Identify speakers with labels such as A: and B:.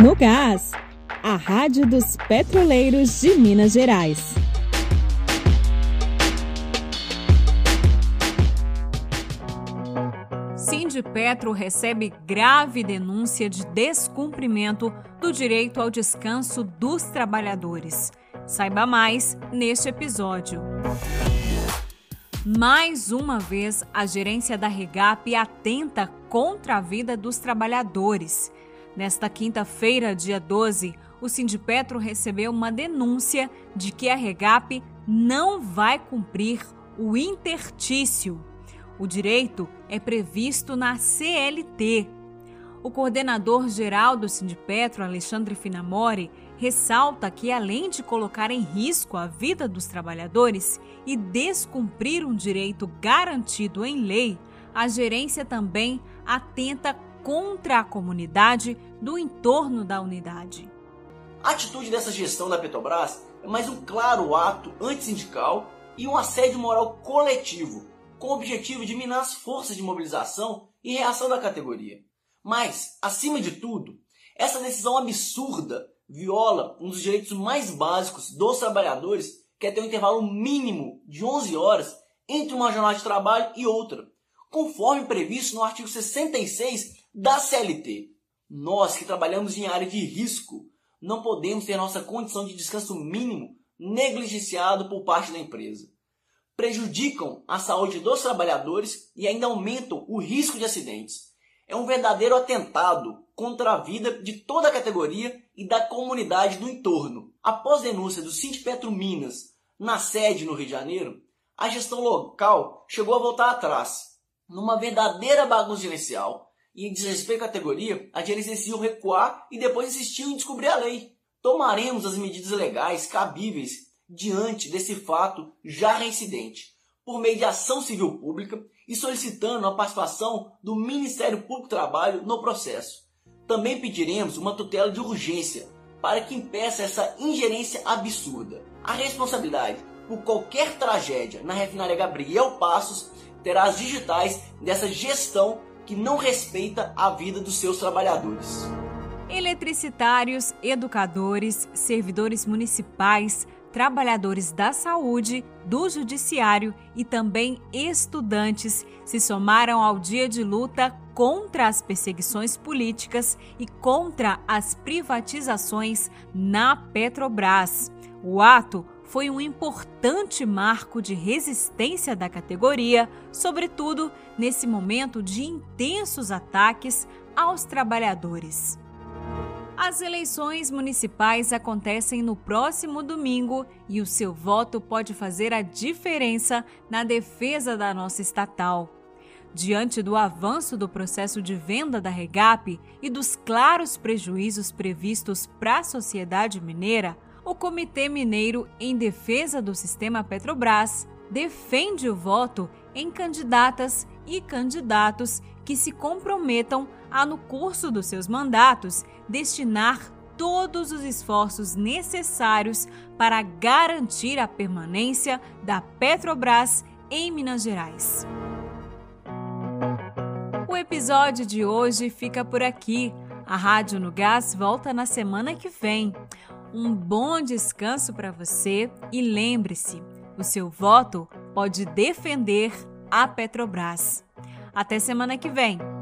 A: No Gás, a Rádio dos Petroleiros de Minas Gerais.
B: Sindipetro recebe grave denúncia de descumprimento do direito ao descanso dos trabalhadores. Saiba mais neste episódio. Mais uma vez, a gerência da Regap atenta contra a vida dos trabalhadores. Nesta quinta-feira, dia 12, o Sindipetro recebeu uma denúncia de que a Regap não vai cumprir o intertício. O direito é previsto na CLT. O coordenador geral do Sindipetro, Alexandre Finamori, ressalta que, além de colocar em risco a vida dos trabalhadores e descumprir um direito garantido em lei, a gerência também atenta contra a comunidade do entorno da unidade.
C: A atitude dessa gestão da Petrobras é mais um claro ato antissindical e um assédio moral coletivo, com o objetivo de minar as forças de mobilização e reação da categoria. Mas, acima de tudo, essa decisão absurda viola um dos direitos mais básicos dos trabalhadores, que é ter um intervalo mínimo de 11 horas entre uma jornada de trabalho e outra, conforme previsto no artigo 66 da CLT. Nós que trabalhamos em área de risco não podemos ter nossa condição de descanso mínimo negligenciado por parte da empresa. Prejudicam a saúde dos trabalhadores e ainda aumentam o risco de acidentes. É um verdadeiro atentado contra a vida de toda a categoria e da comunidade do entorno. Após denúncia do Sindipetro Minas na sede no Rio de Janeiro, a gestão local chegou a voltar atrás, numa verdadeira bagunça gerencial. E desrespeito à categoria, a gerência decidiu recuar e depois insistiu em descobrir a lei. Tomaremos as medidas legais cabíveis diante desse fato já reincidente, por meio de ação civil pública e solicitando a participação do Ministério Público do Trabalho no processo. Também pediremos uma tutela de urgência para que impeça essa ingerência absurda. A responsabilidade por qualquer tragédia na refinaria Gabriel Passos terá as digitais dessa gestão que não respeita a vida dos seus trabalhadores.
B: Eletricitários, educadores, servidores municipais, trabalhadores da saúde, do judiciário e também estudantes se somaram ao dia de luta contra as perseguições políticas e contra as privatizações na Petrobras. O ato foi um importante marco de resistência da categoria, sobretudo nesse momento de intensos ataques aos trabalhadores. As eleições municipais acontecem no próximo domingo e o seu voto pode fazer a diferença na defesa da nossa estatal. Diante do avanço do processo de venda da Regap e dos claros prejuízos previstos para a sociedade mineira, o Comitê Mineiro em Defesa do Sistema Petrobras defende o voto em candidatas e candidatos que se comprometam a, no curso dos seus mandatos, destinar todos os esforços necessários para garantir a permanência da Petrobras em Minas Gerais. O episódio de hoje fica por aqui. A Rádio no Gás volta na semana que vem. Um bom descanso para você e lembre-se: o seu voto pode defender a Petrobras. Até semana que vem!